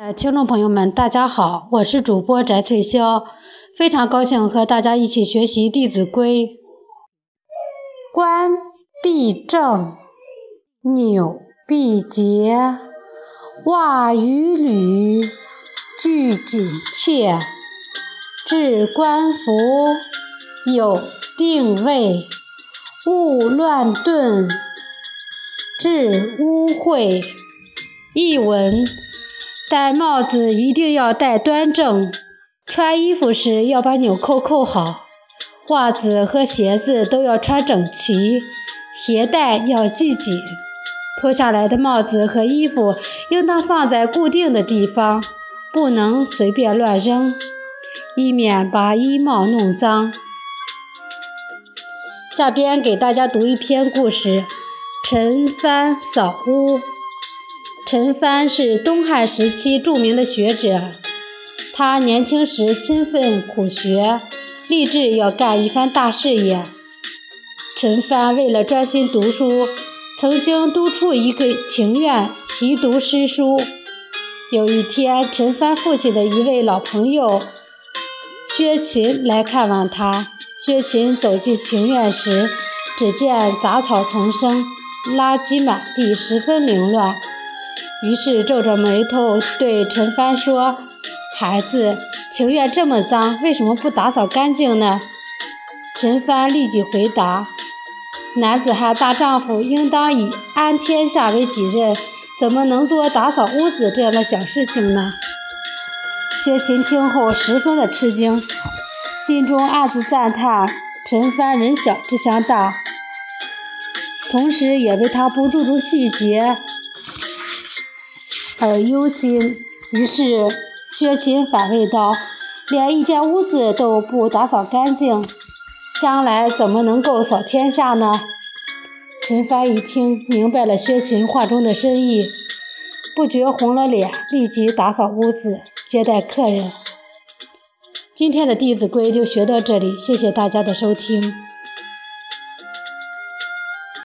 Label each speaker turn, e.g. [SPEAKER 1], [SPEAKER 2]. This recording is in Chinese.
[SPEAKER 1] 呃，听众朋友们，大家好，我是主播翟翠霄，非常高兴和大家一起学习《弟子规》。冠必正，纽必结，袜与履俱紧切。置冠服，有定位，勿乱顿，致污秽。译文。戴帽子一定要戴端正，穿衣服时要把纽扣扣好，袜子和鞋子都要穿整齐，鞋带要系紧。脱下来的帽子和衣服应当放在固定的地方，不能随便乱扔，以免把衣帽弄脏。下边给大家读一篇故事：陈帆扫屋。陈蕃是东汉时期著名的学者，他年轻时勤奋苦学，立志要干一番大事业。陈蕃为了专心读书，曾经督促一个庭院习读诗书。有一天，陈蕃父亲的一位老朋友薛勤来看望他。薛勤走进庭院时，只见杂草丛生，垃圾满地，十分凌乱。于是皱着眉头对陈帆说：“孩子，庭院这么脏，为什么不打扫干净呢？”陈帆立即回答：“男子汉大丈夫，应当以安天下为己任，怎么能做打扫屋子这样的小事情呢？”薛勤听后十分的吃惊，心中暗自赞叹陈帆人小志向大，同时也为他不注重细节。而忧心，于是薛勤反问道：“连一间屋子都不打扫干净，将来怎么能够扫天下呢？”陈蕃一听明白了薛勤话中的深意，不觉红了脸，立即打扫屋子，接待客人。今天的《弟子规》就学到这里，谢谢大家的收听。